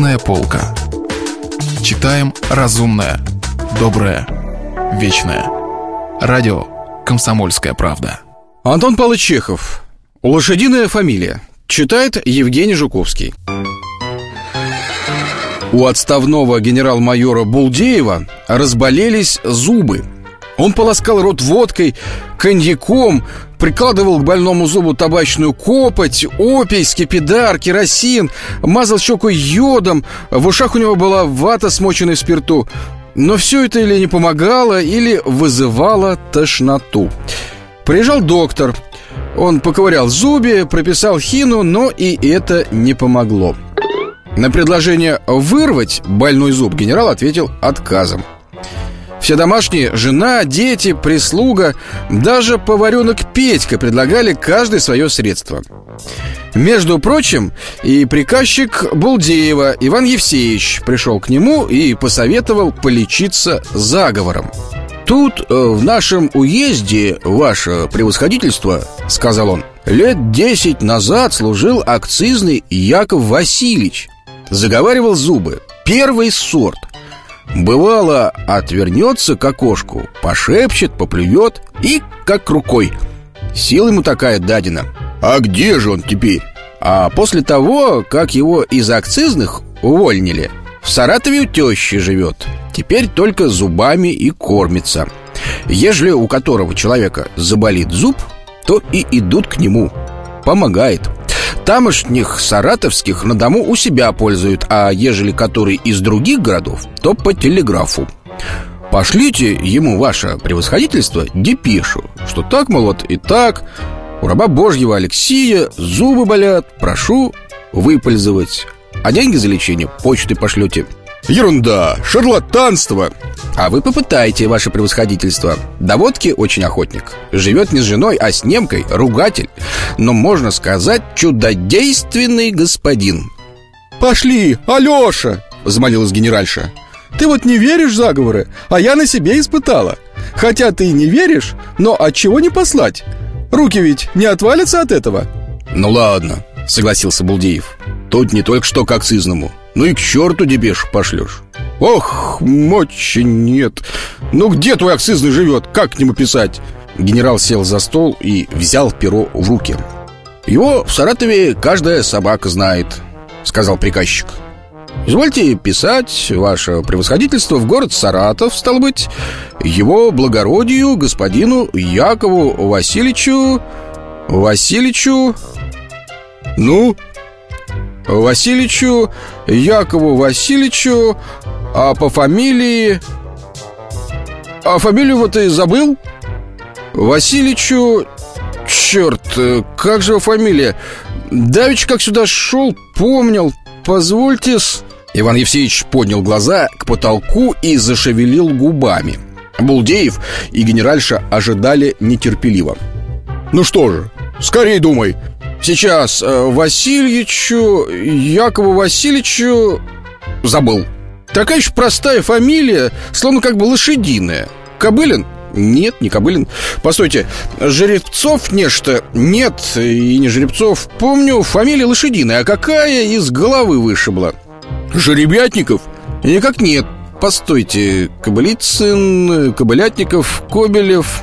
Книжная полка. Читаем разумное, доброе, вечное. Радио «Комсомольская правда». Антон Павлович. Лошадиная фамилия. Читает Евгений Жуковский. У отставного генерал-майора Булдеева разболелись зубы. Он полоскал рот водкой, коньяком, прикладывал к больному зубу табачную копоть, опий, скипидар, керосин, мазал щеку йодом, в ушах у него была вата, смоченная в спирту. Но все это или не помогало, или вызывало тошноту. Приезжал доктор. Он поковырял зубы, прописал хину, но и это не помогло. На предложение вырвать больной зуб генерал ответил отказом. Все домашние, жена, дети, прислуга, даже поваренок Петька предлагали каждое свое средство. Между прочим, и приказчик Булдеева Иван Евсеевич пришел к нему и посоветовал полечиться заговором. «Тут, э, в нашем уезде, ваше превосходительство, — сказал он, — лет десять назад служил акцизный Яков Васильевич. Заговаривал зубы. Первый сорт. Бывало, отвернется к окошку, пошепчет, поплюет и как рукой. Сила ему такая дадена. А где же он теперь? А после того, как его из акцизных увольнили, в Саратове у тещи живет. Теперь только зубами и кормится. Ежели у которого человека заболит зуб, то и идут к нему. Помогает. Тамошних саратовских на дому у себя пользуют, а ежели который из других городов, то по телеграфу. Пошлите ему ваше превосходительство депешу, что так, мол, вот и так, у раба Божьего Алексия зубы болят, прошу выпользовать, а деньги за лечение почтой пошлете. Ерунда, шарлатанство. А вы попытайте, ваше превосходительство. До водки очень охотник. Живет не с женой, а с немкой, ругатель. Но, можно сказать, чудодейственный господин. «Пошли, Алеша!» — взмолилась генеральша. «Ты вот не веришь в заговоры, а я на себе испытала. Хотя ты и не веришь, но от чего не послать? Руки ведь не отвалятся от этого?» Ну ладно, согласился Булдеев. Тут не только что к акцизному Ну и к черту депешу пошлешь Ох, мочи нет Ну где твой акцизный живет? Как к нему писать? Генерал сел за стол и взял перо в руки Его в Саратове каждая собака знает Сказал приказчик Извольте писать, ваше превосходительство, в город Саратов, стал быть, его благородию, господину Якову Васильевичу... Васильевичу... Ну, Васильевичу, Якову Васильевичу, а по фамилии... А фамилию вот и забыл? Васильевичу... Черт, как же его фамилия? Давич как сюда шел, помнил. Позвольте -с... Иван Евсеевич поднял глаза к потолку и зашевелил губами. Булдеев и генеральша ожидали нетерпеливо. «Ну что же, скорей думай!» Сейчас э, Васильевичу, Якову Васильевичу Забыл Такая же простая фамилия, словно как бы лошадиная Кобылин? Нет, не Кобылин Постойте, Жеребцов нечто? Нет, и не Жеребцов Помню, фамилия лошадиная А какая из головы вышибла? Жеребятников? Никак нет Постойте, Кобылицын, Кобылятников, Кобелев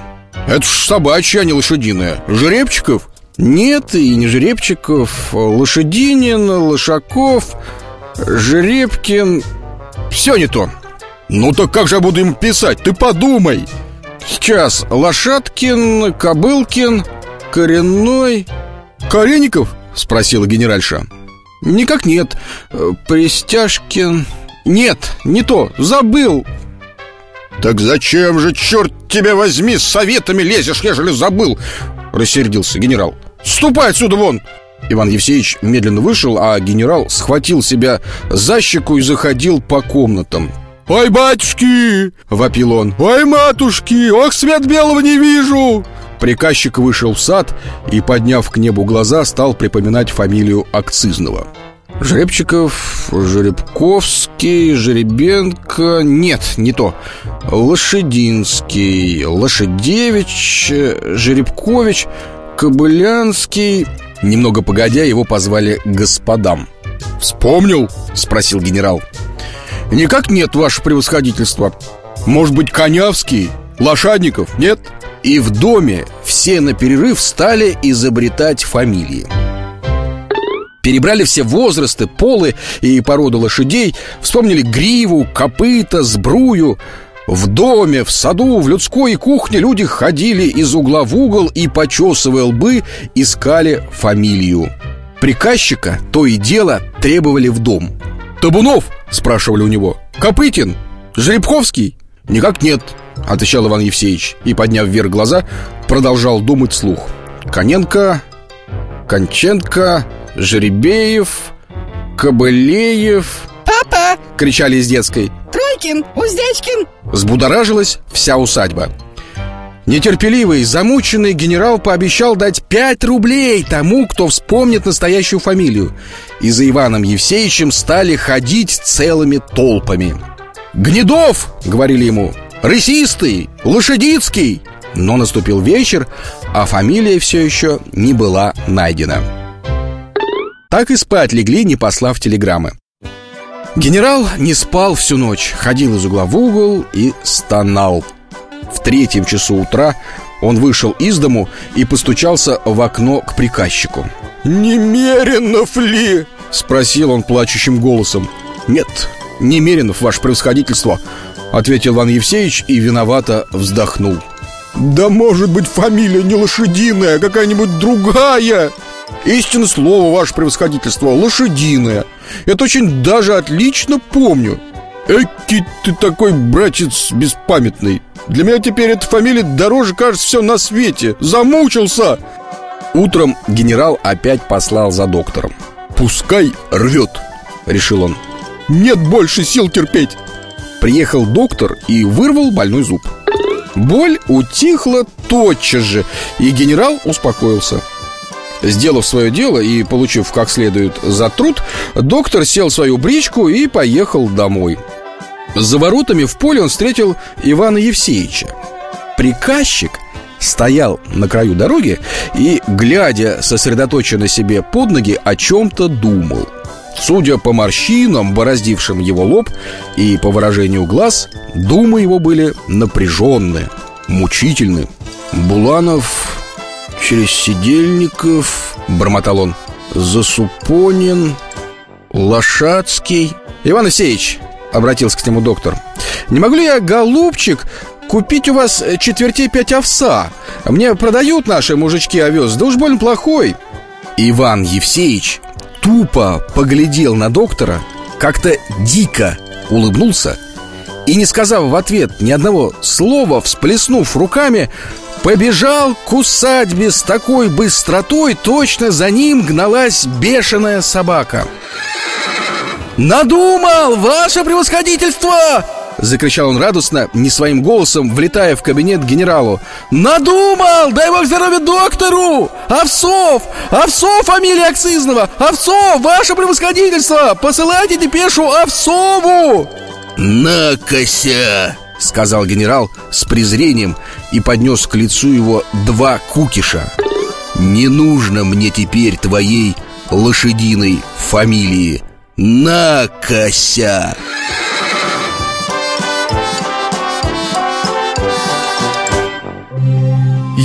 Это ж собачья, а не лошадиная Жеребчиков? Нет, и не Жеребчиков. Лошадинин, Лошаков Жеребкин. Все не то. Ну так как же я буду им писать? Ты подумай. Сейчас Лошадкин, Кобылкин Коренной. Коренников? Спросила генеральша. Никак нет. Пристяжкин. Нет, не то, забыл. Так зачем же, черт тебя возьми, с советами лезешь, ежели забыл? Рассердился генерал Ступай отсюда вон!» Иван Евсеевич медленно вышел, а генерал схватил себя за щеку и заходил по комнатам. «Ой, батюшки!» — вопил он. «Ой, матушки! Ох, свет белого не вижу!» Приказчик вышел в сад и, подняв к небу глаза, стал припоминать фамилию акцизного. Жеребчиков, Жеребковский, Жеребенко... Нет, не то. Лошадинский, Лошадевич, Жеребкович... Кобылянский... Немного погодя, его позвали господам Вспомнил? Спросил генерал Никак нет, ваше превосходительство Может быть, Конявский? Лошадников? Нет? И в доме все на перерыв стали изобретать фамилии Перебрали все возрасты, полы и породы лошадей Вспомнили гриву, копыта, сбрую в доме, в саду, в людской кухне люди ходили из угла в угол и, почесывая лбы, искали фамилию. Приказчика то и дело требовали в дом. «Табунов?» – спрашивали у него. «Копытин? Жеребковский?» «Никак нет», — отвечал Иван Евсеевич И, подняв вверх глаза, продолжал думать слух Коненко, Конченко, Жеребеев, Кобылеев «Папа!» — кричали из детской «Тройкин! Уздечкин!» Взбудоражилась вся усадьба Нетерпеливый, замученный генерал пообещал дать пять рублей тому, кто вспомнит настоящую фамилию И за Иваном Евсеевичем стали ходить целыми толпами «Гнедов!» — говорили ему «Рысистый! Лошадицкий!» Но наступил вечер, а фамилия все еще не была найдена Так и спать легли, не послав телеграммы Генерал не спал всю ночь, ходил из угла в угол и стонал. В третьем часу утра он вышел из дому и постучался в окно к приказчику. «Немеренов ли?» — спросил он плачущим голосом. «Нет, Немеренов, ваше превосходительство», — ответил Иван Евсеевич и виновато вздохнул. «Да может быть фамилия не лошадиная, а какая-нибудь другая!» Истинное слово, ваше превосходительство, лошадиная Это очень даже отлично помню. Эки ты такой, братец, беспамятный. Для меня теперь эта фамилия дороже, кажется, все на свете. Замучился. Утром генерал опять послал за доктором. Пускай рвет, решил он. Нет больше сил терпеть Приехал доктор и вырвал больной зуб. Боль утихла тотчас же, и генерал успокоился Сделав свое дело и получив как следует за труд, доктор сел в свою бричку и поехал домой. За воротами в поле он встретил Ивана Евсеевича. Приказчик стоял на краю дороги и, глядя сосредоточенно себе под ноги, о чем-то думал. Судя по морщинам, бороздившим его лоб и по выражению глаз, думы его были напряженные, мучительны. Буланов через Сидельников, бормотал он, Засупонин, Лошадский. Иван Исеевич, обратился к нему доктор, не могу ли я, голубчик, купить у вас четвертей пять овса? Мне продают наши мужички овес, да уж больно плохой. Иван Евсеевич тупо поглядел на доктора, как-то дико улыбнулся и, не сказав в ответ ни одного слова, всплеснув руками, Побежал к усадьбе с такой быстротой, точно за ним гналась бешеная собака. «Надумал, ваше превосходительство!» Закричал он радостно, не своим голосом, влетая в кабинет генералу «Надумал! Дай бог здоровья доктору! Овсов! Овсов фамилия Акцизного! Овсов! Ваше превосходительство! Посылайте депешу Овсову!» «Накося!» — сказал генерал с презрением и поднес к лицу его два кукиша «Не нужно мне теперь твоей лошадиной фамилии Накося!»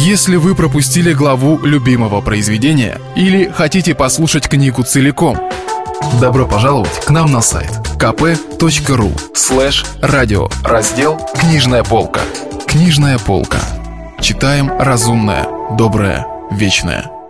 Если вы пропустили главу любимого произведения или хотите послушать книгу целиком, добро пожаловать к нам на сайт kp.ru слэш радио раздел «Книжная полка». Книжная полка. Читаем разумное, доброе, вечное.